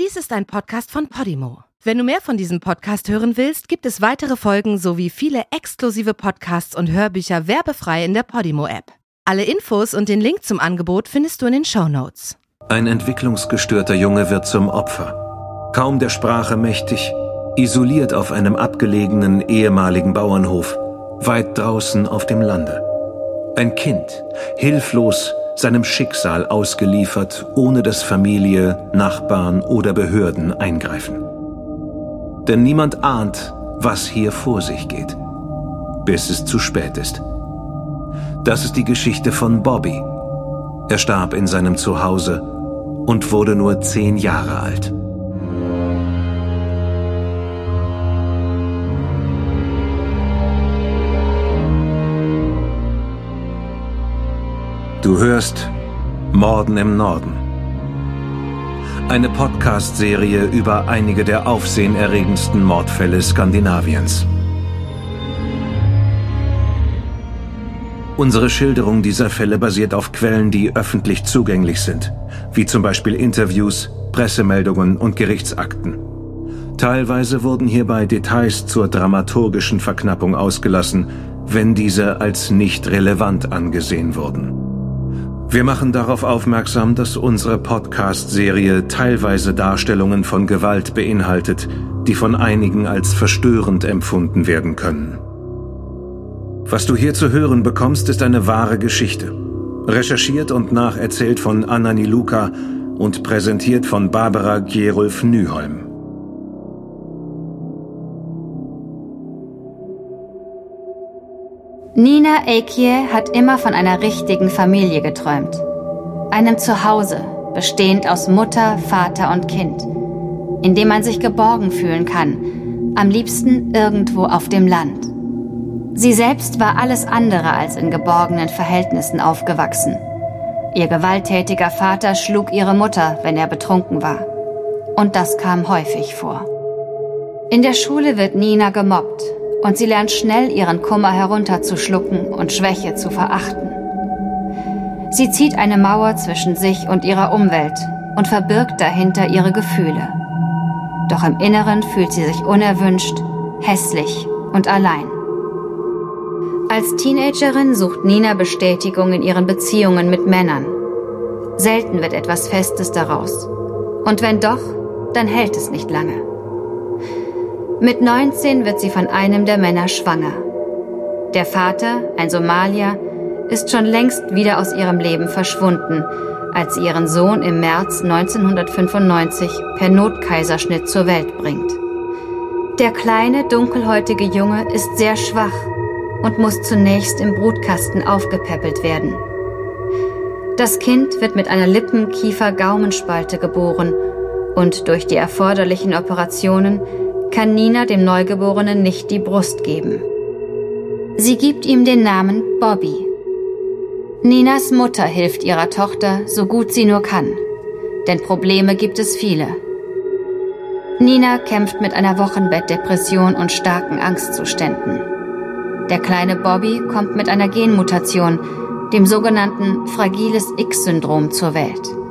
Dies ist ein Podcast von Podimo. Wenn du mehr von diesem Podcast hören willst, gibt es weitere Folgen sowie viele exklusive Podcasts und Hörbücher werbefrei in der Podimo-App. Alle Infos und den Link zum Angebot findest du in den Show Notes. Ein entwicklungsgestörter Junge wird zum Opfer. Kaum der Sprache mächtig, isoliert auf einem abgelegenen ehemaligen Bauernhof, weit draußen auf dem Lande. Ein Kind, hilflos, seinem Schicksal ausgeliefert, ohne dass Familie, Nachbarn oder Behörden eingreifen. Denn niemand ahnt, was hier vor sich geht, bis es zu spät ist. Das ist die Geschichte von Bobby. Er starb in seinem Zuhause und wurde nur zehn Jahre alt. Du hörst Morden im Norden. Eine Podcast-Serie über einige der aufsehenerregendsten Mordfälle Skandinaviens. Unsere Schilderung dieser Fälle basiert auf Quellen, die öffentlich zugänglich sind, wie zum Beispiel Interviews, Pressemeldungen und Gerichtsakten. Teilweise wurden hierbei Details zur dramaturgischen Verknappung ausgelassen, wenn diese als nicht relevant angesehen wurden. Wir machen darauf aufmerksam, dass unsere Podcast-Serie teilweise Darstellungen von Gewalt beinhaltet, die von einigen als verstörend empfunden werden können. Was du hier zu hören bekommst, ist eine wahre Geschichte. Recherchiert und nacherzählt von Anna Niluka und präsentiert von Barbara Gerulf Nyholm. Nina Ekie hat immer von einer richtigen Familie geträumt. Einem Zuhause, bestehend aus Mutter, Vater und Kind, in dem man sich geborgen fühlen kann, am liebsten irgendwo auf dem Land. Sie selbst war alles andere als in geborgenen Verhältnissen aufgewachsen. Ihr gewalttätiger Vater schlug ihre Mutter, wenn er betrunken war. Und das kam häufig vor. In der Schule wird Nina gemobbt und sie lernt schnell ihren Kummer herunterzuschlucken und Schwäche zu verachten. Sie zieht eine Mauer zwischen sich und ihrer Umwelt und verbirgt dahinter ihre Gefühle. Doch im Inneren fühlt sie sich unerwünscht, hässlich und allein. Als Teenagerin sucht Nina Bestätigung in ihren Beziehungen mit Männern. Selten wird etwas Festes daraus. Und wenn doch, dann hält es nicht lange. Mit 19 wird sie von einem der Männer schwanger. Der Vater, ein Somalier, ist schon längst wieder aus ihrem Leben verschwunden, als sie ihren Sohn im März 1995 per Notkaiserschnitt zur Welt bringt. Der kleine, dunkelhäutige Junge ist sehr schwach und muss zunächst im Brutkasten aufgepäppelt werden. Das Kind wird mit einer Lippen-Kiefer-Gaumenspalte geboren und durch die erforderlichen Operationen kann Nina dem Neugeborenen nicht die Brust geben. Sie gibt ihm den Namen Bobby. Ninas Mutter hilft ihrer Tochter so gut sie nur kann, denn Probleme gibt es viele. Nina kämpft mit einer Wochenbettdepression und starken Angstzuständen. Der kleine Bobby kommt mit einer Genmutation, dem sogenannten fragiles X-Syndrom zur Welt.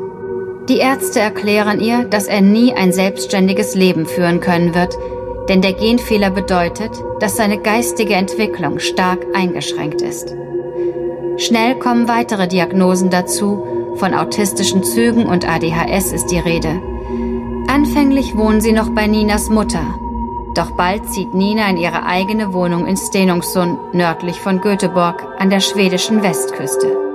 Die Ärzte erklären ihr, dass er nie ein selbstständiges Leben führen können wird, denn der Genfehler bedeutet, dass seine geistige Entwicklung stark eingeschränkt ist. Schnell kommen weitere Diagnosen dazu, von autistischen Zügen und ADHS ist die Rede. Anfänglich wohnen sie noch bei Ninas Mutter, doch bald zieht Nina in ihre eigene Wohnung in Stenungsund, nördlich von Göteborg an der schwedischen Westküste.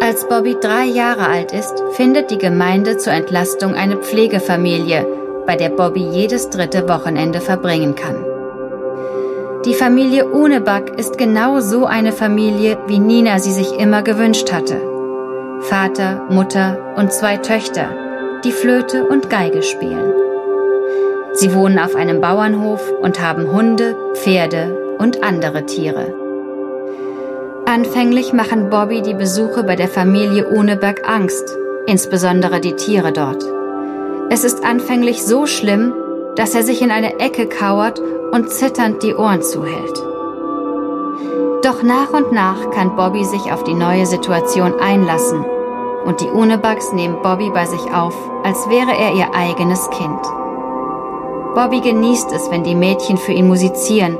Als Bobby drei Jahre alt ist, findet die Gemeinde zur Entlastung eine Pflegefamilie, bei der Bobby jedes dritte Wochenende verbringen kann. Die Familie Uneback ist genau so eine Familie, wie Nina sie sich immer gewünscht hatte. Vater, Mutter und zwei Töchter, die Flöte und Geige spielen. Sie wohnen auf einem Bauernhof und haben Hunde, Pferde und andere Tiere. Anfänglich machen Bobby die Besuche bei der Familie Uneberg Angst, insbesondere die Tiere dort. Es ist anfänglich so schlimm, dass er sich in eine Ecke kauert und zitternd die Ohren zuhält. Doch nach und nach kann Bobby sich auf die neue Situation einlassen und die Unebugs nehmen Bobby bei sich auf, als wäre er ihr eigenes Kind. Bobby genießt es, wenn die Mädchen für ihn musizieren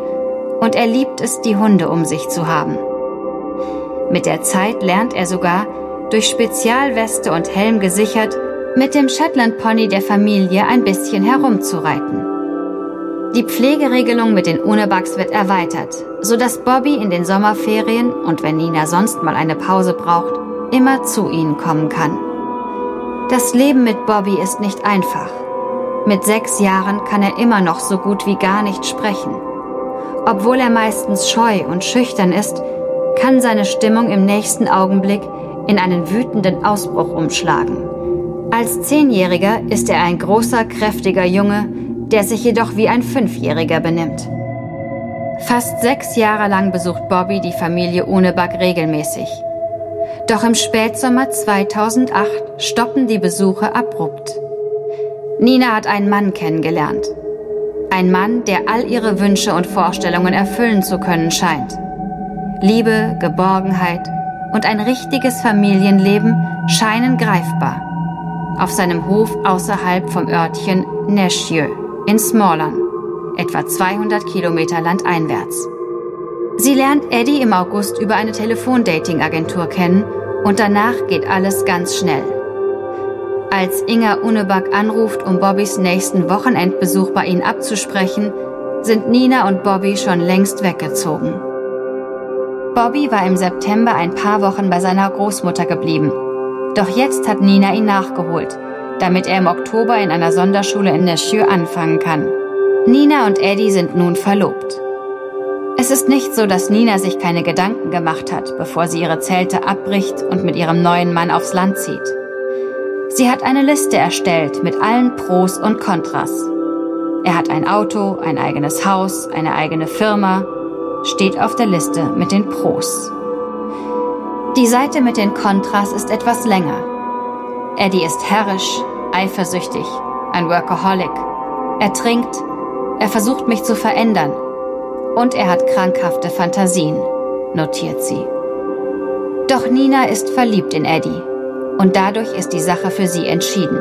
und er liebt es, die Hunde um sich zu haben. Mit der Zeit lernt er sogar, durch Spezialweste und Helm gesichert, mit dem Shetland Pony der Familie ein bisschen herumzureiten. Die Pflegeregelung mit den Unebugs wird erweitert, sodass Bobby in den Sommerferien und wenn Nina sonst mal eine Pause braucht, immer zu ihnen kommen kann. Das Leben mit Bobby ist nicht einfach. Mit sechs Jahren kann er immer noch so gut wie gar nicht sprechen. Obwohl er meistens scheu und schüchtern ist, kann seine Stimmung im nächsten Augenblick in einen wütenden Ausbruch umschlagen. Als Zehnjähriger ist er ein großer, kräftiger Junge, der sich jedoch wie ein Fünfjähriger benimmt. Fast sechs Jahre lang besucht Bobby die Familie Ohneback regelmäßig. Doch im Spätsommer 2008 stoppen die Besuche abrupt. Nina hat einen Mann kennengelernt. Ein Mann, der all ihre Wünsche und Vorstellungen erfüllen zu können scheint. Liebe, Geborgenheit und ein richtiges Familienleben scheinen greifbar. Auf seinem Hof außerhalb vom Örtchen Neshieu in Smallern, etwa 200 Kilometer landeinwärts. Sie lernt Eddie im August über eine Telefondating-Agentur kennen und danach geht alles ganz schnell. Als Inga Uneback anruft, um Bobbys nächsten Wochenendbesuch bei ihnen abzusprechen, sind Nina und Bobby schon längst weggezogen. Bobby war im September ein paar Wochen bei seiner Großmutter geblieben. Doch jetzt hat Nina ihn nachgeholt, damit er im Oktober in einer Sonderschule in Neshieu anfangen kann. Nina und Eddie sind nun verlobt. Es ist nicht so, dass Nina sich keine Gedanken gemacht hat, bevor sie ihre Zelte abbricht und mit ihrem neuen Mann aufs Land zieht. Sie hat eine Liste erstellt mit allen Pros und Kontras. Er hat ein Auto, ein eigenes Haus, eine eigene Firma, steht auf der Liste mit den Pros. Die Seite mit den Kontras ist etwas länger. Eddie ist herrisch, eifersüchtig, ein Workaholic. Er trinkt, er versucht mich zu verändern und er hat krankhafte Fantasien, notiert sie. Doch Nina ist verliebt in Eddie und dadurch ist die Sache für sie entschieden.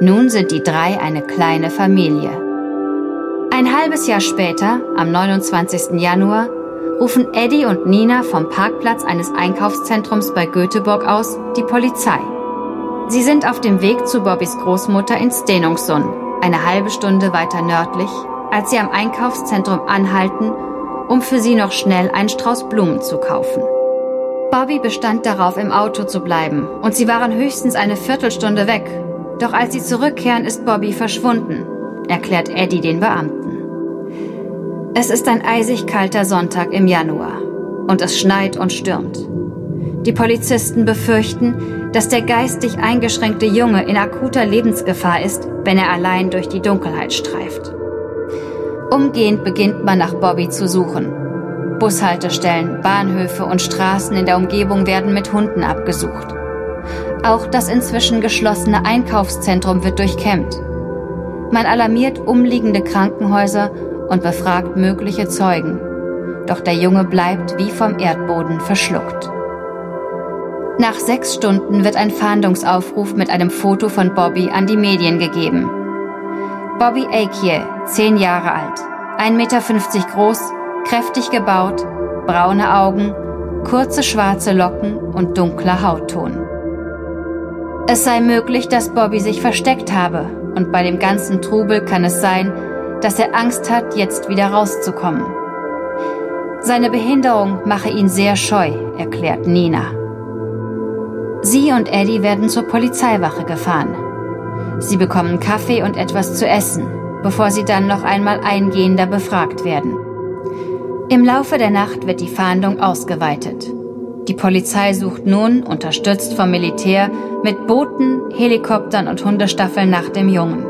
Nun sind die drei eine kleine Familie. Ein halbes Jahr später, am 29. Januar, rufen Eddie und Nina vom Parkplatz eines Einkaufszentrums bei Göteborg aus die Polizei. Sie sind auf dem Weg zu Bobbys Großmutter in Stenungsund, eine halbe Stunde weiter nördlich, als sie am Einkaufszentrum anhalten, um für sie noch schnell einen Strauß Blumen zu kaufen. Bobby bestand darauf, im Auto zu bleiben, und sie waren höchstens eine Viertelstunde weg. Doch als sie zurückkehren, ist Bobby verschwunden, erklärt Eddie den Beamten. Es ist ein eisig kalter Sonntag im Januar und es schneit und stürmt. Die Polizisten befürchten, dass der geistig eingeschränkte Junge in akuter Lebensgefahr ist, wenn er allein durch die Dunkelheit streift. Umgehend beginnt man nach Bobby zu suchen. Bushaltestellen, Bahnhöfe und Straßen in der Umgebung werden mit Hunden abgesucht. Auch das inzwischen geschlossene Einkaufszentrum wird durchkämmt. Man alarmiert umliegende Krankenhäuser und befragt mögliche Zeugen. Doch der Junge bleibt wie vom Erdboden verschluckt. Nach sechs Stunden wird ein Fahndungsaufruf mit einem Foto von Bobby an die Medien gegeben. Bobby Akie, zehn Jahre alt, 1,50 Meter groß, kräftig gebaut, braune Augen, kurze schwarze Locken und dunkler Hautton. Es sei möglich, dass Bobby sich versteckt habe und bei dem ganzen Trubel kann es sein, dass er Angst hat, jetzt wieder rauszukommen. Seine Behinderung mache ihn sehr scheu, erklärt Nina. Sie und Eddie werden zur Polizeiwache gefahren. Sie bekommen Kaffee und etwas zu essen, bevor sie dann noch einmal eingehender befragt werden. Im Laufe der Nacht wird die Fahndung ausgeweitet. Die Polizei sucht nun, unterstützt vom Militär, mit Booten, Helikoptern und Hundestaffeln nach dem Jungen.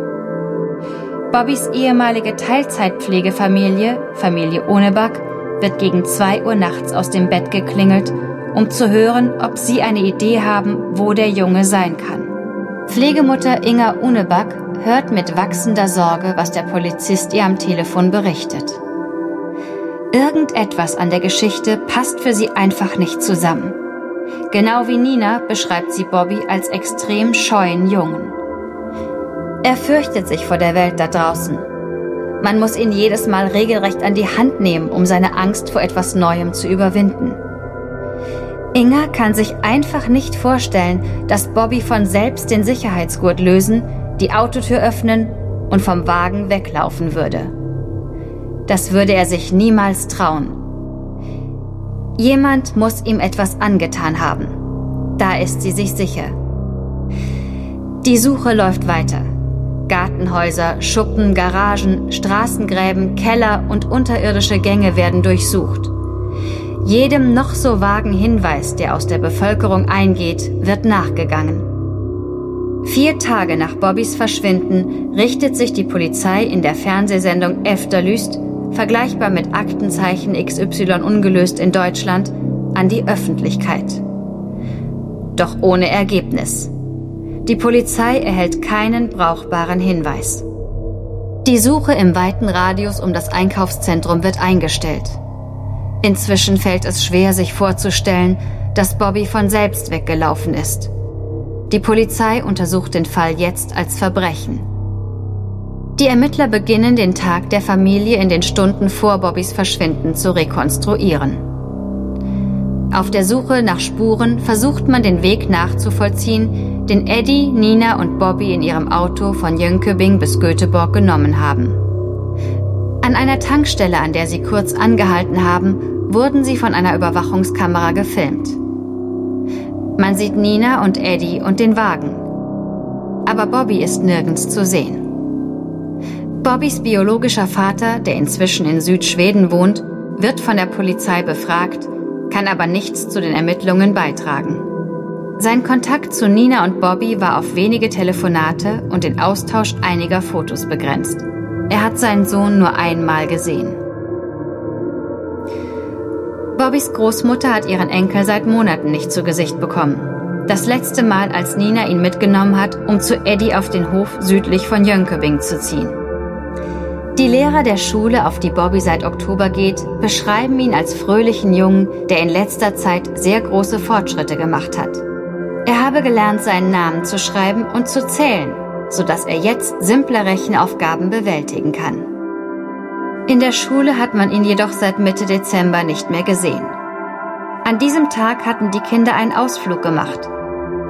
Bobbys ehemalige Teilzeitpflegefamilie, Familie Ohneback, wird gegen zwei Uhr nachts aus dem Bett geklingelt, um zu hören, ob sie eine Idee haben, wo der Junge sein kann. Pflegemutter Inga Uneback hört mit wachsender Sorge, was der Polizist ihr am Telefon berichtet. Irgendetwas an der Geschichte passt für sie einfach nicht zusammen. Genau wie Nina beschreibt sie Bobby als extrem scheuen Jungen. Er fürchtet sich vor der Welt da draußen. Man muss ihn jedes Mal regelrecht an die Hand nehmen, um seine Angst vor etwas Neuem zu überwinden. Inga kann sich einfach nicht vorstellen, dass Bobby von selbst den Sicherheitsgurt lösen, die Autotür öffnen und vom Wagen weglaufen würde. Das würde er sich niemals trauen. Jemand muss ihm etwas angetan haben. Da ist sie sich sicher. Die Suche läuft weiter. Gartenhäuser, Schuppen, Garagen, Straßengräben, Keller und unterirdische Gänge werden durchsucht. Jedem noch so vagen Hinweis, der aus der Bevölkerung eingeht, wird nachgegangen. Vier Tage nach Bobbys Verschwinden richtet sich die Polizei in der Fernsehsendung Efterlyst, vergleichbar mit Aktenzeichen XY ungelöst in Deutschland, an die Öffentlichkeit. Doch ohne Ergebnis. Die Polizei erhält keinen brauchbaren Hinweis. Die Suche im weiten Radius um das Einkaufszentrum wird eingestellt. Inzwischen fällt es schwer, sich vorzustellen, dass Bobby von selbst weggelaufen ist. Die Polizei untersucht den Fall jetzt als Verbrechen. Die Ermittler beginnen den Tag der Familie in den Stunden vor Bobbys Verschwinden zu rekonstruieren. Auf der Suche nach Spuren versucht man den Weg nachzuvollziehen, den Eddie, Nina und Bobby in ihrem Auto von Jönköping bis Göteborg genommen haben. An einer Tankstelle, an der sie kurz angehalten haben, wurden sie von einer Überwachungskamera gefilmt. Man sieht Nina und Eddie und den Wagen. Aber Bobby ist nirgends zu sehen. Bobbys biologischer Vater, der inzwischen in Südschweden wohnt, wird von der Polizei befragt, kann aber nichts zu den Ermittlungen beitragen. Sein Kontakt zu Nina und Bobby war auf wenige Telefonate und den Austausch einiger Fotos begrenzt. Er hat seinen Sohn nur einmal gesehen. Bobbys Großmutter hat ihren Enkel seit Monaten nicht zu Gesicht bekommen. Das letzte Mal, als Nina ihn mitgenommen hat, um zu Eddie auf den Hof südlich von Jönköping zu ziehen. Die Lehrer der Schule, auf die Bobby seit Oktober geht, beschreiben ihn als fröhlichen Jungen, der in letzter Zeit sehr große Fortschritte gemacht hat. Er habe gelernt, seinen Namen zu schreiben und zu zählen, sodass er jetzt simple Rechenaufgaben bewältigen kann. In der Schule hat man ihn jedoch seit Mitte Dezember nicht mehr gesehen. An diesem Tag hatten die Kinder einen Ausflug gemacht.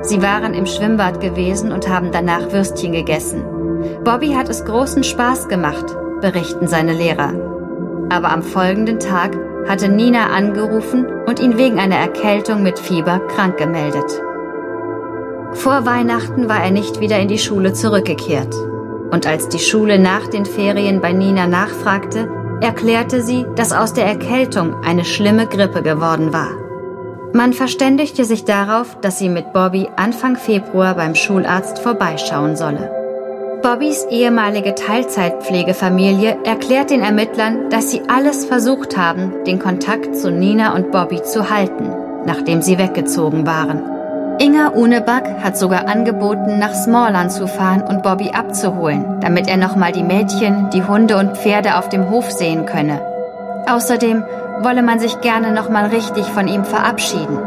Sie waren im Schwimmbad gewesen und haben danach Würstchen gegessen. Bobby hat es großen Spaß gemacht, berichten seine Lehrer. Aber am folgenden Tag hatte Nina angerufen und ihn wegen einer Erkältung mit Fieber krank gemeldet. Vor Weihnachten war er nicht wieder in die Schule zurückgekehrt. Und als die Schule nach den Ferien bei Nina nachfragte, erklärte sie, dass aus der Erkältung eine schlimme Grippe geworden war. Man verständigte sich darauf, dass sie mit Bobby Anfang Februar beim Schularzt vorbeischauen solle. Bobbys ehemalige Teilzeitpflegefamilie erklärt den Ermittlern, dass sie alles versucht haben, den Kontakt zu Nina und Bobby zu halten, nachdem sie weggezogen waren. Inga Uneback hat sogar angeboten, nach Smallland zu fahren und Bobby abzuholen, damit er nochmal die Mädchen, die Hunde und Pferde auf dem Hof sehen könne. Außerdem wolle man sich gerne nochmal richtig von ihm verabschieden.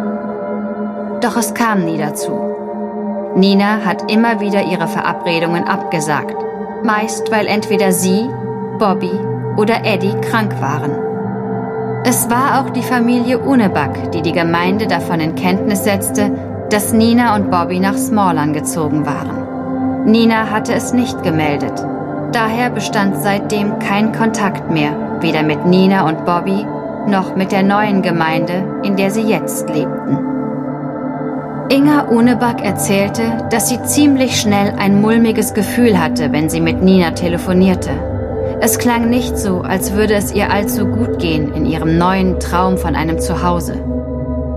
Doch es kam nie dazu. Nina hat immer wieder ihre Verabredungen abgesagt, meist weil entweder sie, Bobby oder Eddie krank waren. Es war auch die Familie Uneback, die die Gemeinde davon in Kenntnis setzte, dass Nina und Bobby nach Smallern gezogen waren. Nina hatte es nicht gemeldet. Daher bestand seitdem kein Kontakt mehr, weder mit Nina und Bobby noch mit der neuen Gemeinde, in der sie jetzt lebten. Inga Uneback erzählte, dass sie ziemlich schnell ein mulmiges Gefühl hatte, wenn sie mit Nina telefonierte. Es klang nicht so, als würde es ihr allzu gut gehen in ihrem neuen Traum von einem Zuhause.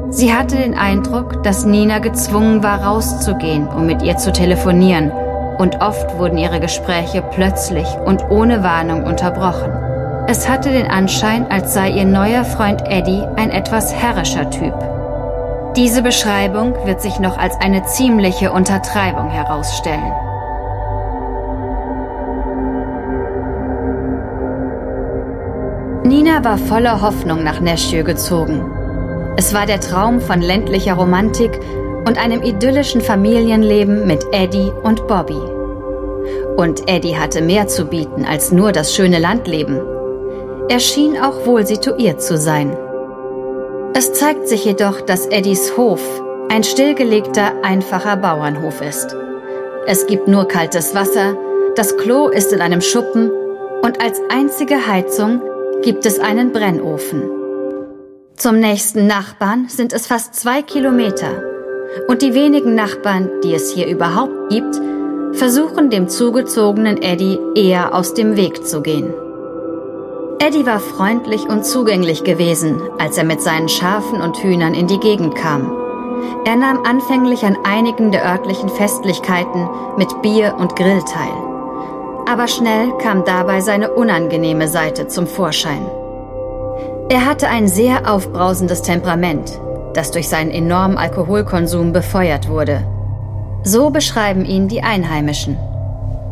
Sie hatte den Eindruck, dass Nina gezwungen war, rauszugehen, um mit ihr zu telefonieren, und oft wurden ihre Gespräche plötzlich und ohne Warnung unterbrochen. Es hatte den Anschein, als sei ihr neuer Freund Eddie ein etwas herrischer Typ. Diese Beschreibung wird sich noch als eine ziemliche Untertreibung herausstellen. Nina war voller Hoffnung nach Nashville gezogen. Es war der Traum von ländlicher Romantik und einem idyllischen Familienleben mit Eddie und Bobby. Und Eddie hatte mehr zu bieten als nur das schöne Landleben. Er schien auch wohl situiert zu sein. Es zeigt sich jedoch, dass Eddies Hof ein stillgelegter, einfacher Bauernhof ist. Es gibt nur kaltes Wasser, das Klo ist in einem Schuppen und als einzige Heizung gibt es einen Brennofen. Zum nächsten Nachbarn sind es fast zwei Kilometer und die wenigen Nachbarn, die es hier überhaupt gibt, versuchen dem zugezogenen Eddie eher aus dem Weg zu gehen. Eddie war freundlich und zugänglich gewesen, als er mit seinen Schafen und Hühnern in die Gegend kam. Er nahm anfänglich an einigen der örtlichen Festlichkeiten mit Bier und Grill teil. Aber schnell kam dabei seine unangenehme Seite zum Vorschein. Er hatte ein sehr aufbrausendes Temperament, das durch seinen enormen Alkoholkonsum befeuert wurde. So beschreiben ihn die Einheimischen.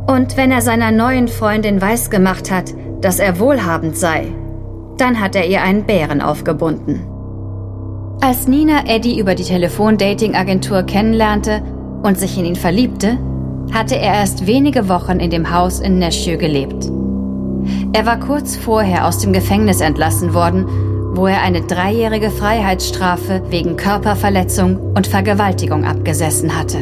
Und wenn er seiner neuen Freundin weisgemacht hat, dass er wohlhabend sei, dann hat er ihr einen Bären aufgebunden. Als Nina Eddie über die Telefondating-Agentur kennenlernte und sich in ihn verliebte, hatte er erst wenige Wochen in dem Haus in Nashville gelebt. Er war kurz vorher aus dem Gefängnis entlassen worden wo er eine dreijährige Freiheitsstrafe wegen Körperverletzung und Vergewaltigung abgesessen hatte.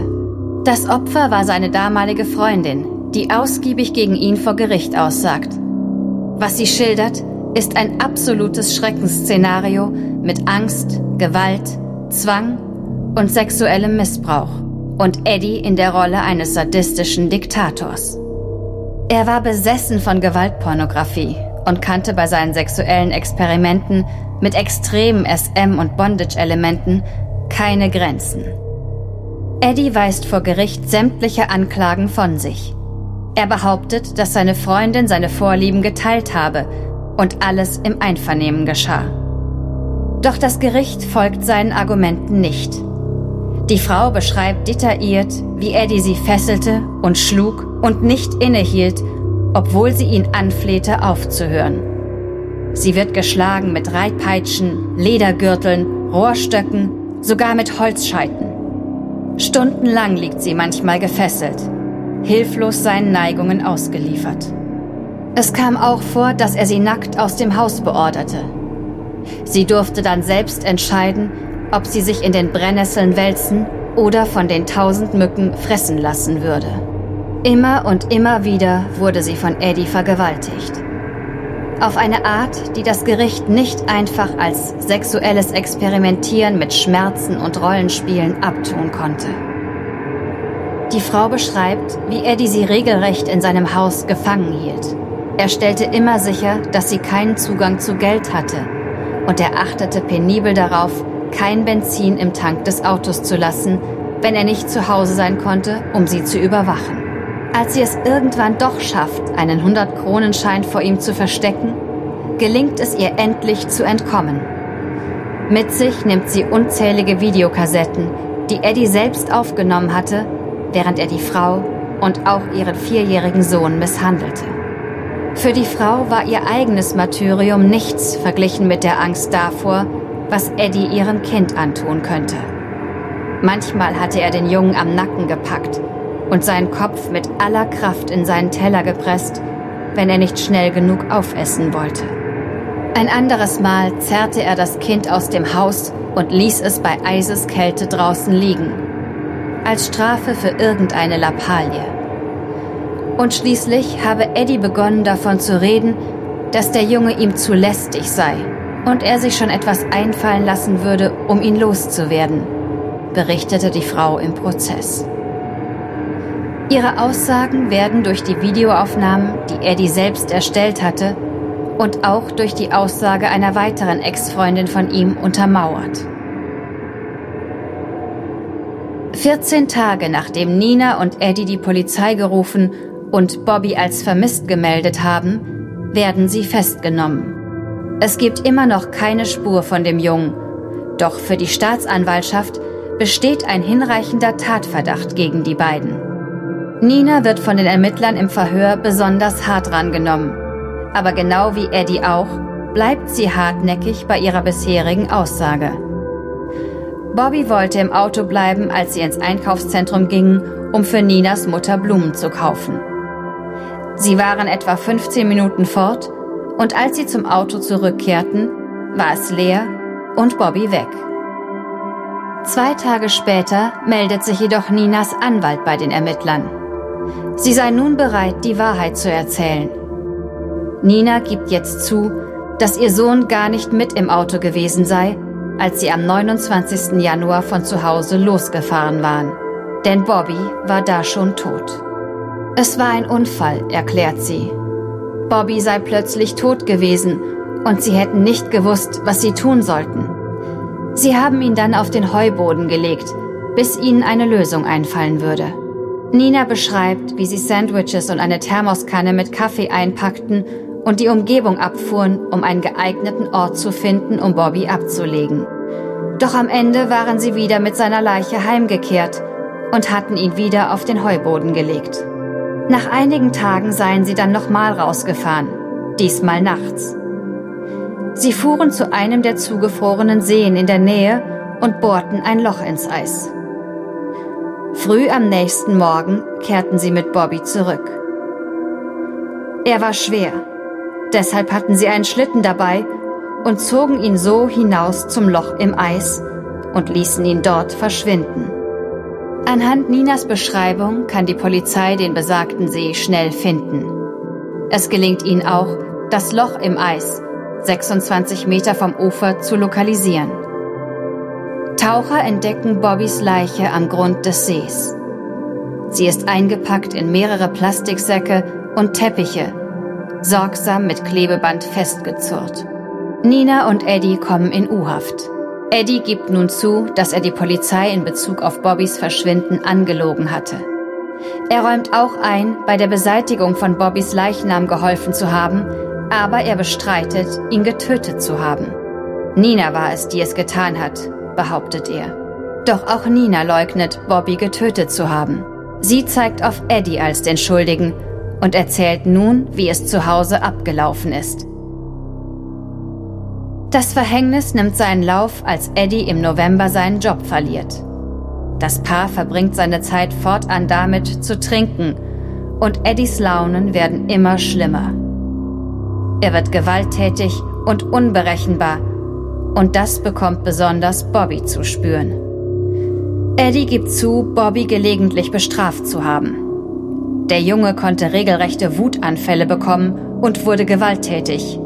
Das Opfer war seine damalige Freundin, die ausgiebig gegen ihn vor Gericht aussagt. Was sie schildert, ist ein absolutes Schreckensszenario mit Angst, Gewalt, Zwang und sexuellem Missbrauch und Eddie in der Rolle eines sadistischen Diktators. Er war besessen von Gewaltpornografie und kannte bei seinen sexuellen Experimenten mit extremen SM- und Bondage-Elementen keine Grenzen. Eddie weist vor Gericht sämtliche Anklagen von sich. Er behauptet, dass seine Freundin seine Vorlieben geteilt habe und alles im Einvernehmen geschah. Doch das Gericht folgt seinen Argumenten nicht. Die Frau beschreibt detailliert, wie Eddie sie fesselte und schlug und nicht innehielt, obwohl sie ihn anflehte aufzuhören. Sie wird geschlagen mit Reitpeitschen, Ledergürteln, Rohrstöcken, sogar mit Holzscheiten. Stundenlang liegt sie manchmal gefesselt, hilflos seinen Neigungen ausgeliefert. Es kam auch vor, dass er sie nackt aus dem Haus beorderte. Sie durfte dann selbst entscheiden, ob sie sich in den Brennnesseln wälzen oder von den tausend Mücken fressen lassen würde. Immer und immer wieder wurde sie von Eddie vergewaltigt. Auf eine Art, die das Gericht nicht einfach als sexuelles Experimentieren mit Schmerzen und Rollenspielen abtun konnte. Die Frau beschreibt, wie Eddie sie regelrecht in seinem Haus gefangen hielt. Er stellte immer sicher, dass sie keinen Zugang zu Geld hatte und er achtete penibel darauf, kein Benzin im Tank des Autos zu lassen, wenn er nicht zu Hause sein konnte, um sie zu überwachen. Als sie es irgendwann doch schafft, einen 100-Kronenschein vor ihm zu verstecken, gelingt es ihr endlich zu entkommen. Mit sich nimmt sie unzählige Videokassetten, die Eddie selbst aufgenommen hatte, während er die Frau und auch ihren vierjährigen Sohn misshandelte. Für die Frau war ihr eigenes Martyrium nichts verglichen mit der Angst davor, was Eddie ihrem Kind antun könnte. Manchmal hatte er den Jungen am Nacken gepackt und seinen Kopf mit aller Kraft in seinen Teller gepresst, wenn er nicht schnell genug aufessen wollte. Ein anderes Mal zerrte er das Kind aus dem Haus und ließ es bei Eiseskälte draußen liegen, als Strafe für irgendeine Lappalie. Und schließlich habe Eddie begonnen davon zu reden, dass der Junge ihm zu lästig sei und er sich schon etwas einfallen lassen würde, um ihn loszuwerden, berichtete die Frau im Prozess. Ihre Aussagen werden durch die Videoaufnahmen, die Eddie selbst erstellt hatte, und auch durch die Aussage einer weiteren Ex-Freundin von ihm untermauert. 14 Tage nachdem Nina und Eddie die Polizei gerufen und Bobby als vermisst gemeldet haben, werden sie festgenommen. Es gibt immer noch keine Spur von dem Jungen, doch für die Staatsanwaltschaft besteht ein hinreichender Tatverdacht gegen die beiden. Nina wird von den Ermittlern im Verhör besonders hart rangenommen. Aber genau wie Eddie auch, bleibt sie hartnäckig bei ihrer bisherigen Aussage. Bobby wollte im Auto bleiben, als sie ins Einkaufszentrum gingen, um für Ninas Mutter Blumen zu kaufen. Sie waren etwa 15 Minuten fort und als sie zum Auto zurückkehrten, war es leer und Bobby weg. Zwei Tage später meldet sich jedoch Ninas Anwalt bei den Ermittlern. Sie sei nun bereit, die Wahrheit zu erzählen. Nina gibt jetzt zu, dass ihr Sohn gar nicht mit im Auto gewesen sei, als sie am 29. Januar von zu Hause losgefahren waren. Denn Bobby war da schon tot. Es war ein Unfall, erklärt sie. Bobby sei plötzlich tot gewesen und sie hätten nicht gewusst, was sie tun sollten. Sie haben ihn dann auf den Heuboden gelegt, bis ihnen eine Lösung einfallen würde. Nina beschreibt, wie sie Sandwiches und eine Thermoskanne mit Kaffee einpackten und die Umgebung abfuhren, um einen geeigneten Ort zu finden, um Bobby abzulegen. Doch am Ende waren sie wieder mit seiner Leiche heimgekehrt und hatten ihn wieder auf den Heuboden gelegt. Nach einigen Tagen seien sie dann nochmal rausgefahren, diesmal nachts. Sie fuhren zu einem der zugefrorenen Seen in der Nähe und bohrten ein Loch ins Eis. Früh am nächsten Morgen kehrten sie mit Bobby zurück. Er war schwer, deshalb hatten sie einen Schlitten dabei und zogen ihn so hinaus zum Loch im Eis und ließen ihn dort verschwinden. Anhand Ninas Beschreibung kann die Polizei den besagten See schnell finden. Es gelingt ihnen auch, das Loch im Eis 26 Meter vom Ufer zu lokalisieren. Taucher entdecken Bobbys Leiche am Grund des Sees. Sie ist eingepackt in mehrere Plastiksäcke und Teppiche, sorgsam mit Klebeband festgezurrt. Nina und Eddie kommen in U-Haft. Eddie gibt nun zu, dass er die Polizei in Bezug auf Bobbys Verschwinden angelogen hatte. Er räumt auch ein, bei der Beseitigung von Bobbys Leichnam geholfen zu haben, aber er bestreitet, ihn getötet zu haben. Nina war es, die es getan hat, behauptet er. Doch auch Nina leugnet, Bobby getötet zu haben. Sie zeigt auf Eddie als den Schuldigen und erzählt nun, wie es zu Hause abgelaufen ist. Das Verhängnis nimmt seinen Lauf, als Eddie im November seinen Job verliert. Das Paar verbringt seine Zeit fortan damit, zu trinken, und Eddies Launen werden immer schlimmer. Er wird gewalttätig und unberechenbar. Und das bekommt besonders Bobby zu spüren. Eddie gibt zu, Bobby gelegentlich bestraft zu haben. Der Junge konnte regelrechte Wutanfälle bekommen und wurde gewalttätig.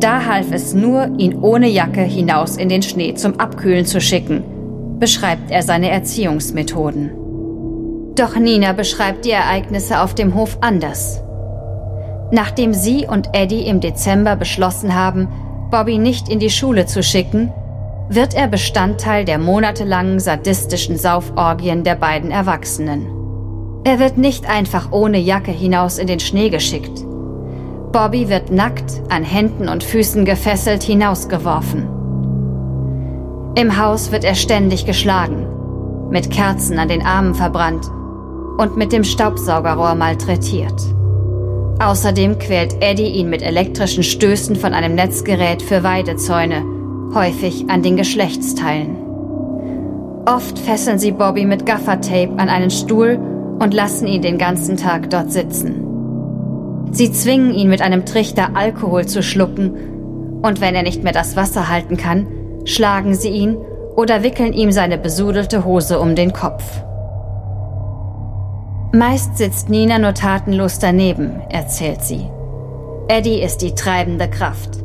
Da half es nur, ihn ohne Jacke hinaus in den Schnee zum Abkühlen zu schicken, beschreibt er seine Erziehungsmethoden. Doch Nina beschreibt die Ereignisse auf dem Hof anders. Nachdem sie und Eddie im Dezember beschlossen haben, Bobby nicht in die Schule zu schicken, wird er Bestandteil der monatelangen sadistischen Sauforgien der beiden Erwachsenen. Er wird nicht einfach ohne Jacke hinaus in den Schnee geschickt. Bobby wird nackt, an Händen und Füßen gefesselt hinausgeworfen. Im Haus wird er ständig geschlagen, mit Kerzen an den Armen verbrannt und mit dem Staubsaugerrohr malträtiert. Außerdem quält Eddie ihn mit elektrischen Stößen von einem Netzgerät für Weidezäune, häufig an den Geschlechtsteilen. Oft fesseln sie Bobby mit Gaffertape an einen Stuhl und lassen ihn den ganzen Tag dort sitzen. Sie zwingen ihn mit einem Trichter Alkohol zu schlucken und wenn er nicht mehr das Wasser halten kann, schlagen sie ihn oder wickeln ihm seine besudelte Hose um den Kopf. Meist sitzt Nina nur tatenlos daneben, erzählt sie. Eddie ist die treibende Kraft.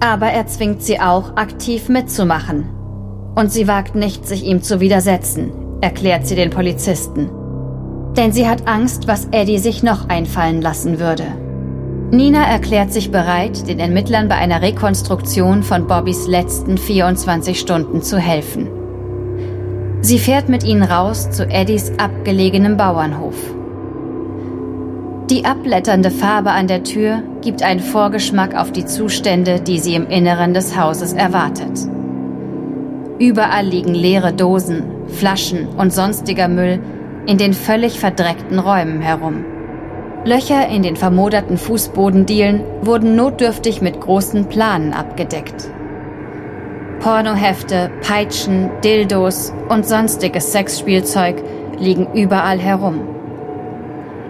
Aber er zwingt sie auch, aktiv mitzumachen. Und sie wagt nicht, sich ihm zu widersetzen, erklärt sie den Polizisten. Denn sie hat Angst, was Eddie sich noch einfallen lassen würde. Nina erklärt sich bereit, den Ermittlern bei einer Rekonstruktion von Bobbys letzten 24 Stunden zu helfen. Sie fährt mit ihnen raus zu Eddies abgelegenem Bauernhof. Die abblätternde Farbe an der Tür gibt einen Vorgeschmack auf die Zustände, die sie im Inneren des Hauses erwartet. Überall liegen leere Dosen, Flaschen und sonstiger Müll in den völlig verdreckten Räumen herum. Löcher in den vermoderten Fußbodendielen wurden notdürftig mit großen Planen abgedeckt. Pornohefte, Peitschen, Dildos und sonstiges Sexspielzeug liegen überall herum.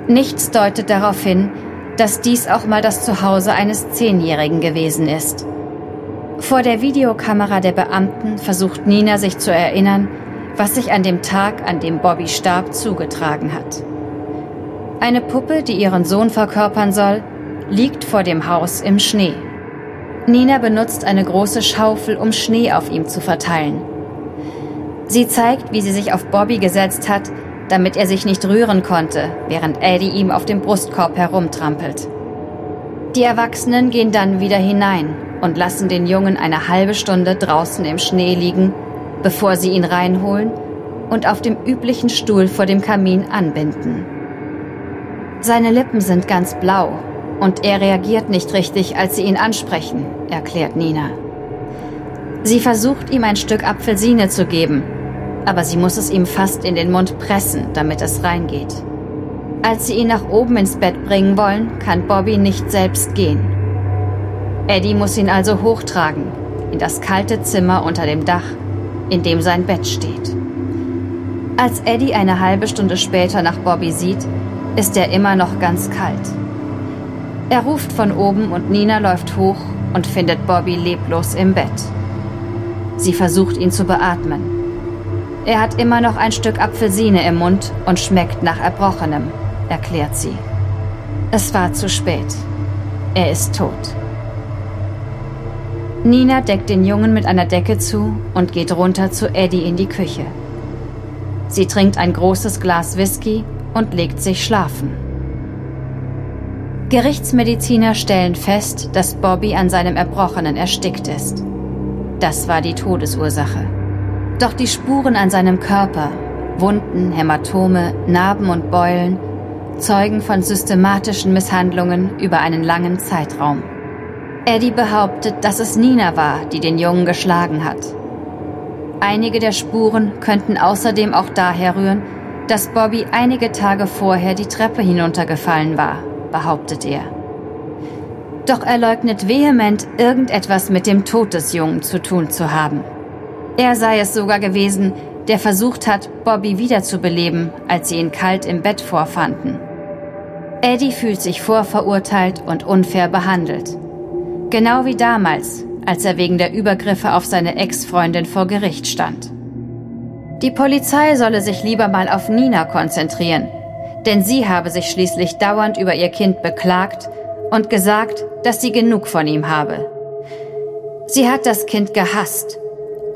Nichts deutet darauf hin, dass dies auch mal das Zuhause eines Zehnjährigen gewesen ist. Vor der Videokamera der Beamten versucht Nina sich zu erinnern, was sich an dem Tag, an dem Bobby starb, zugetragen hat. Eine Puppe, die ihren Sohn verkörpern soll, liegt vor dem Haus im Schnee. Nina benutzt eine große Schaufel, um Schnee auf ihm zu verteilen. Sie zeigt, wie sie sich auf Bobby gesetzt hat, damit er sich nicht rühren konnte, während Eddie ihm auf dem Brustkorb herumtrampelt. Die Erwachsenen gehen dann wieder hinein und lassen den Jungen eine halbe Stunde draußen im Schnee liegen, bevor sie ihn reinholen und auf dem üblichen Stuhl vor dem Kamin anbinden. Seine Lippen sind ganz blau und er reagiert nicht richtig, als sie ihn ansprechen, erklärt Nina. Sie versucht ihm ein Stück Apfelsine zu geben, aber sie muss es ihm fast in den Mund pressen, damit es reingeht. Als sie ihn nach oben ins Bett bringen wollen, kann Bobby nicht selbst gehen. Eddie muss ihn also hochtragen, in das kalte Zimmer unter dem Dach, in dem sein Bett steht. Als Eddie eine halbe Stunde später nach Bobby sieht, ist er immer noch ganz kalt. Er ruft von oben und Nina läuft hoch und findet Bobby leblos im Bett. Sie versucht ihn zu beatmen. Er hat immer noch ein Stück Apfelsine im Mund und schmeckt nach Erbrochenem, erklärt sie. Es war zu spät. Er ist tot. Nina deckt den Jungen mit einer Decke zu und geht runter zu Eddie in die Küche. Sie trinkt ein großes Glas Whisky und legt sich schlafen. Gerichtsmediziner stellen fest, dass Bobby an seinem Erbrochenen erstickt ist. Das war die Todesursache. Doch die Spuren an seinem Körper, Wunden, Hämatome, Narben und Beulen, zeugen von systematischen Misshandlungen über einen langen Zeitraum. Eddie behauptet, dass es Nina war, die den Jungen geschlagen hat. Einige der Spuren könnten außerdem auch daher rühren, dass Bobby einige Tage vorher die Treppe hinuntergefallen war, behauptet er. Doch er leugnet vehement, irgendetwas mit dem Tod des Jungen zu tun zu haben. Er sei es sogar gewesen, der versucht hat, Bobby wiederzubeleben, als sie ihn kalt im Bett vorfanden. Eddie fühlt sich vorverurteilt und unfair behandelt. Genau wie damals, als er wegen der Übergriffe auf seine Ex-Freundin vor Gericht stand. Die Polizei solle sich lieber mal auf Nina konzentrieren, denn sie habe sich schließlich dauernd über ihr Kind beklagt und gesagt, dass sie genug von ihm habe. Sie hat das Kind gehasst,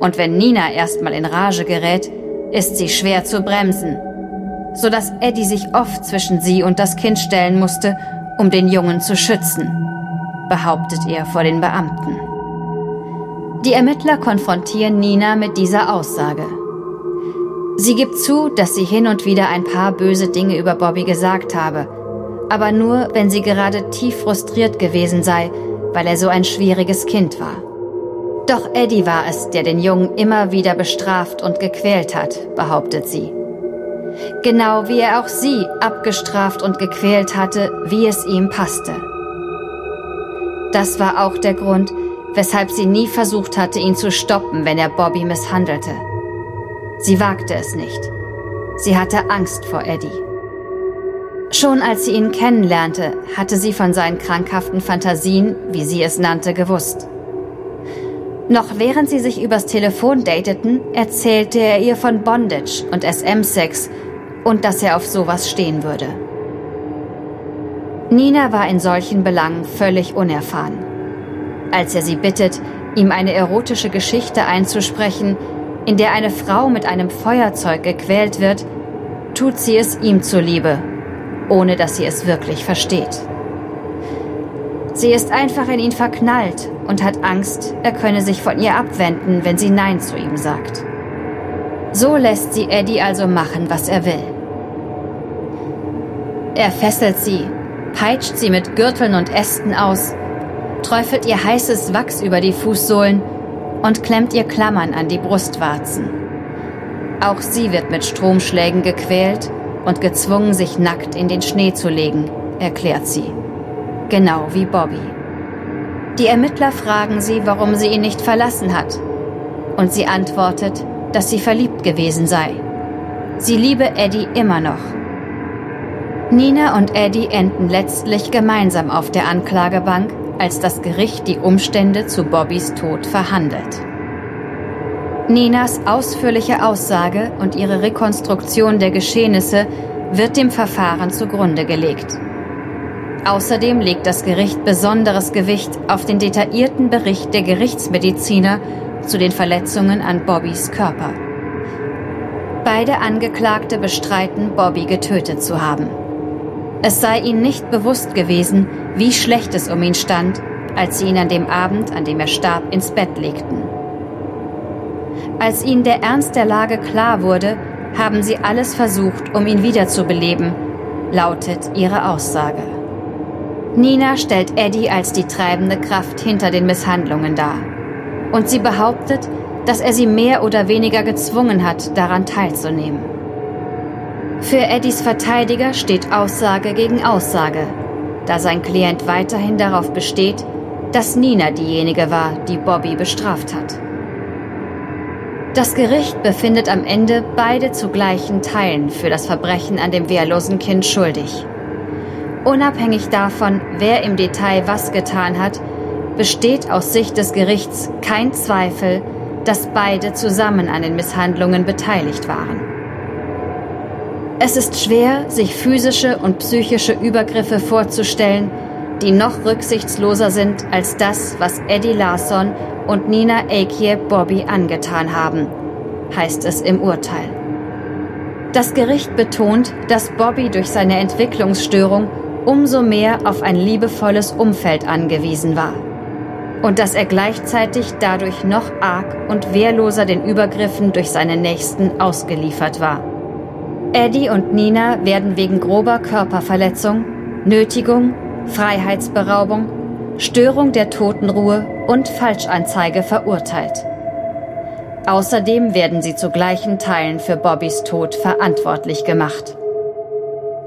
und wenn Nina erstmal in Rage gerät, ist sie schwer zu bremsen, so dass Eddie sich oft zwischen sie und das Kind stellen musste, um den Jungen zu schützen behauptet er vor den Beamten. Die Ermittler konfrontieren Nina mit dieser Aussage. Sie gibt zu, dass sie hin und wieder ein paar böse Dinge über Bobby gesagt habe, aber nur, wenn sie gerade tief frustriert gewesen sei, weil er so ein schwieriges Kind war. Doch Eddie war es, der den Jungen immer wieder bestraft und gequält hat, behauptet sie. Genau wie er auch sie abgestraft und gequält hatte, wie es ihm passte. Das war auch der Grund, weshalb sie nie versucht hatte, ihn zu stoppen, wenn er Bobby misshandelte. Sie wagte es nicht. Sie hatte Angst vor Eddie. Schon als sie ihn kennenlernte, hatte sie von seinen krankhaften Fantasien, wie sie es nannte, gewusst. Noch während sie sich übers Telefon dateten, erzählte er ihr von Bondage und SM-Sex und dass er auf sowas stehen würde. Nina war in solchen Belangen völlig unerfahren. Als er sie bittet, ihm eine erotische Geschichte einzusprechen, in der eine Frau mit einem Feuerzeug gequält wird, tut sie es ihm zuliebe, ohne dass sie es wirklich versteht. Sie ist einfach in ihn verknallt und hat Angst, er könne sich von ihr abwenden, wenn sie Nein zu ihm sagt. So lässt sie Eddie also machen, was er will. Er fesselt sie peitscht sie mit Gürteln und Ästen aus, träufelt ihr heißes Wachs über die Fußsohlen und klemmt ihr Klammern an die Brustwarzen. Auch sie wird mit Stromschlägen gequält und gezwungen, sich nackt in den Schnee zu legen, erklärt sie. Genau wie Bobby. Die Ermittler fragen sie, warum sie ihn nicht verlassen hat. und sie antwortet, dass sie verliebt gewesen sei. Sie liebe Eddie immer noch. Nina und Eddie enden letztlich gemeinsam auf der Anklagebank, als das Gericht die Umstände zu Bobbys Tod verhandelt. Ninas ausführliche Aussage und ihre Rekonstruktion der Geschehnisse wird dem Verfahren zugrunde gelegt. Außerdem legt das Gericht besonderes Gewicht auf den detaillierten Bericht der Gerichtsmediziner zu den Verletzungen an Bobbys Körper. Beide Angeklagte bestreiten, Bobby getötet zu haben. Es sei ihnen nicht bewusst gewesen, wie schlecht es um ihn stand, als sie ihn an dem Abend, an dem er starb, ins Bett legten. Als ihnen der Ernst der Lage klar wurde, haben sie alles versucht, um ihn wiederzubeleben, lautet ihre Aussage. Nina stellt Eddie als die treibende Kraft hinter den Misshandlungen dar. Und sie behauptet, dass er sie mehr oder weniger gezwungen hat, daran teilzunehmen. Für Eddies Verteidiger steht Aussage gegen Aussage, da sein Klient weiterhin darauf besteht, dass Nina diejenige war, die Bobby bestraft hat. Das Gericht befindet am Ende beide zu gleichen Teilen für das Verbrechen an dem wehrlosen Kind schuldig. Unabhängig davon, wer im Detail was getan hat, besteht aus Sicht des Gerichts kein Zweifel, dass beide zusammen an den Misshandlungen beteiligt waren. Es ist schwer, sich physische und psychische Übergriffe vorzustellen, die noch rücksichtsloser sind als das, was Eddie Larson und Nina Akie Bobby angetan haben, heißt es im Urteil. Das Gericht betont, dass Bobby durch seine Entwicklungsstörung umso mehr auf ein liebevolles Umfeld angewiesen war und dass er gleichzeitig dadurch noch arg und wehrloser den Übergriffen durch seine Nächsten ausgeliefert war. Eddie und Nina werden wegen grober Körperverletzung, Nötigung, Freiheitsberaubung, Störung der Totenruhe und Falschanzeige verurteilt. Außerdem werden sie zu gleichen Teilen für Bobbys Tod verantwortlich gemacht.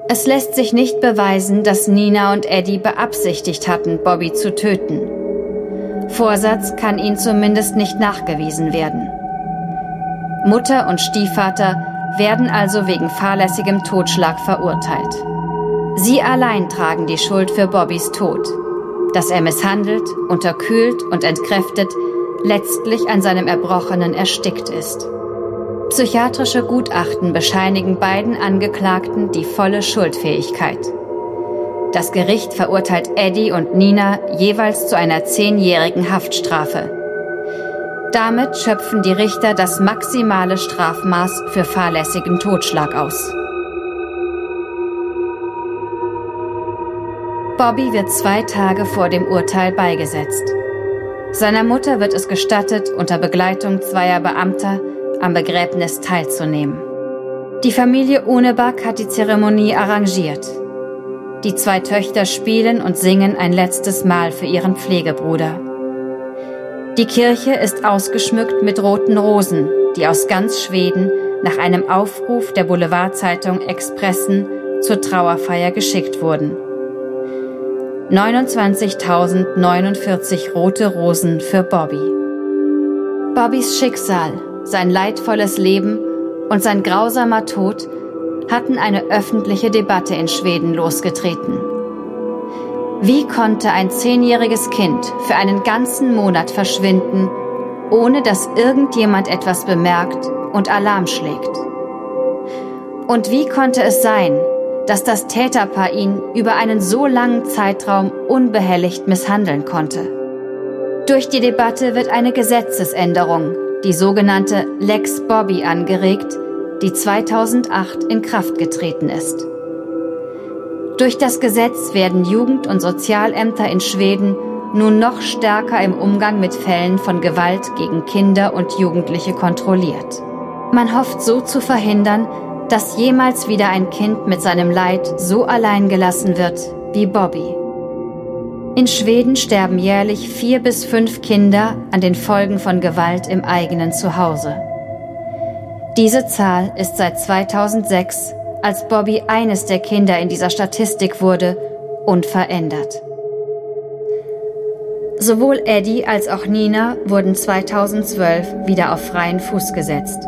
Es lässt sich nicht beweisen, dass Nina und Eddie beabsichtigt hatten, Bobby zu töten. Vorsatz kann ihnen zumindest nicht nachgewiesen werden. Mutter und Stiefvater werden also wegen fahrlässigem Totschlag verurteilt. Sie allein tragen die Schuld für Bobbys Tod dass er misshandelt, unterkühlt und entkräftet, letztlich an seinem Erbrochenen erstickt ist. Psychiatrische Gutachten bescheinigen beiden Angeklagten die volle Schuldfähigkeit. Das Gericht verurteilt Eddie und Nina jeweils zu einer zehnjährigen Haftstrafe. Damit schöpfen die Richter das maximale Strafmaß für fahrlässigen Totschlag aus. Bobby wird zwei Tage vor dem Urteil beigesetzt. Seiner Mutter wird es gestattet, unter Begleitung zweier Beamter am Begräbnis teilzunehmen. Die Familie Uneback hat die Zeremonie arrangiert. Die zwei Töchter spielen und singen ein letztes Mal für ihren Pflegebruder. Die Kirche ist ausgeschmückt mit roten Rosen, die aus ganz Schweden nach einem Aufruf der Boulevardzeitung Expressen zur Trauerfeier geschickt wurden. 29.049 rote Rosen für Bobby. Bobbys Schicksal, sein leidvolles Leben und sein grausamer Tod hatten eine öffentliche Debatte in Schweden losgetreten. Wie konnte ein zehnjähriges Kind für einen ganzen Monat verschwinden, ohne dass irgendjemand etwas bemerkt und Alarm schlägt? Und wie konnte es sein, dass das Täterpaar ihn über einen so langen Zeitraum unbehelligt misshandeln konnte. Durch die Debatte wird eine Gesetzesänderung, die sogenannte Lex Bobby, angeregt, die 2008 in Kraft getreten ist. Durch das Gesetz werden Jugend- und Sozialämter in Schweden nun noch stärker im Umgang mit Fällen von Gewalt gegen Kinder und Jugendliche kontrolliert. Man hofft so zu verhindern, dass jemals wieder ein Kind mit seinem Leid so allein gelassen wird wie Bobby. In Schweden sterben jährlich vier bis fünf Kinder an den Folgen von Gewalt im eigenen Zuhause. Diese Zahl ist seit 2006, als Bobby eines der Kinder in dieser Statistik wurde, unverändert. Sowohl Eddie als auch Nina wurden 2012 wieder auf freien Fuß gesetzt,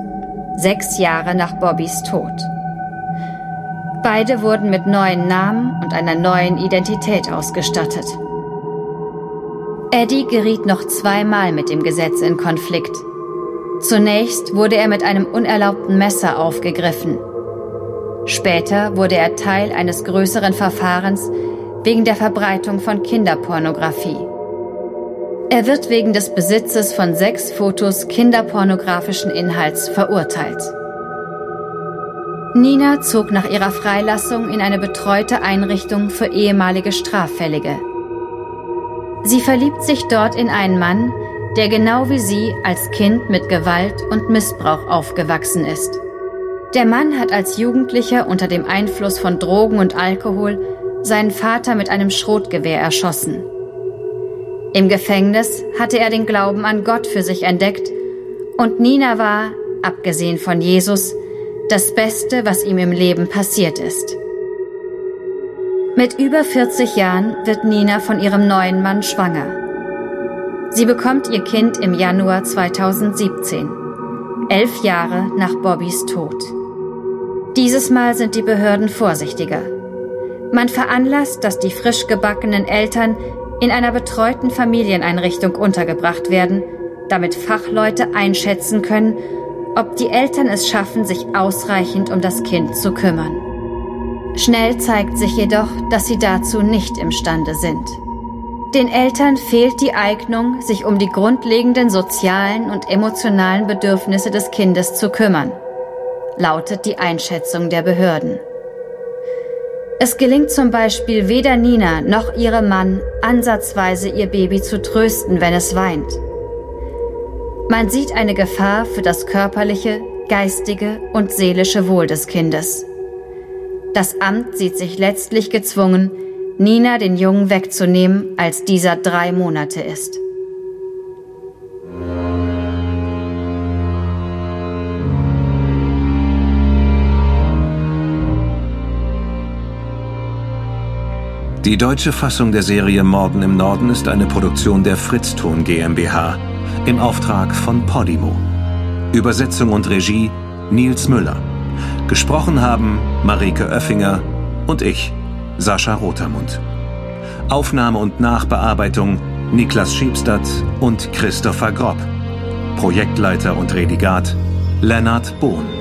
sechs Jahre nach Bobbys Tod. Beide wurden mit neuen Namen und einer neuen Identität ausgestattet. Eddie geriet noch zweimal mit dem Gesetz in Konflikt. Zunächst wurde er mit einem unerlaubten Messer aufgegriffen. Später wurde er Teil eines größeren Verfahrens wegen der Verbreitung von Kinderpornografie. Er wird wegen des Besitzes von sechs Fotos kinderpornografischen Inhalts verurteilt. Nina zog nach ihrer Freilassung in eine betreute Einrichtung für ehemalige Straffällige. Sie verliebt sich dort in einen Mann, der genau wie sie als Kind mit Gewalt und Missbrauch aufgewachsen ist. Der Mann hat als Jugendlicher unter dem Einfluss von Drogen und Alkohol seinen Vater mit einem Schrotgewehr erschossen. Im Gefängnis hatte er den Glauben an Gott für sich entdeckt und Nina war, abgesehen von Jesus, das Beste, was ihm im Leben passiert ist. Mit über 40 Jahren wird Nina von ihrem neuen Mann schwanger. Sie bekommt ihr Kind im Januar 2017, elf Jahre nach Bobbys Tod. Dieses Mal sind die Behörden vorsichtiger. Man veranlasst, dass die frisch gebackenen Eltern in einer betreuten Familieneinrichtung untergebracht werden, damit Fachleute einschätzen können, ob die Eltern es schaffen, sich ausreichend um das Kind zu kümmern. Schnell zeigt sich jedoch, dass sie dazu nicht imstande sind. Den Eltern fehlt die Eignung, sich um die grundlegenden sozialen und emotionalen Bedürfnisse des Kindes zu kümmern, lautet die Einschätzung der Behörden. Es gelingt zum Beispiel weder Nina noch ihrem Mann ansatzweise ihr Baby zu trösten, wenn es weint. Man sieht eine Gefahr für das körperliche, geistige und seelische Wohl des Kindes. Das Amt sieht sich letztlich gezwungen, Nina den Jungen wegzunehmen, als dieser drei Monate ist. Die deutsche Fassung der Serie Morden im Norden ist eine Produktion der Fritzton GmbH im Auftrag von Podimo. Übersetzung und Regie Nils Müller. Gesprochen haben Marike Oeffinger und ich, Sascha Rotermund. Aufnahme und Nachbearbeitung Niklas Schiebstadt und Christopher Grob. Projektleiter und Redigat Lennart Bohn.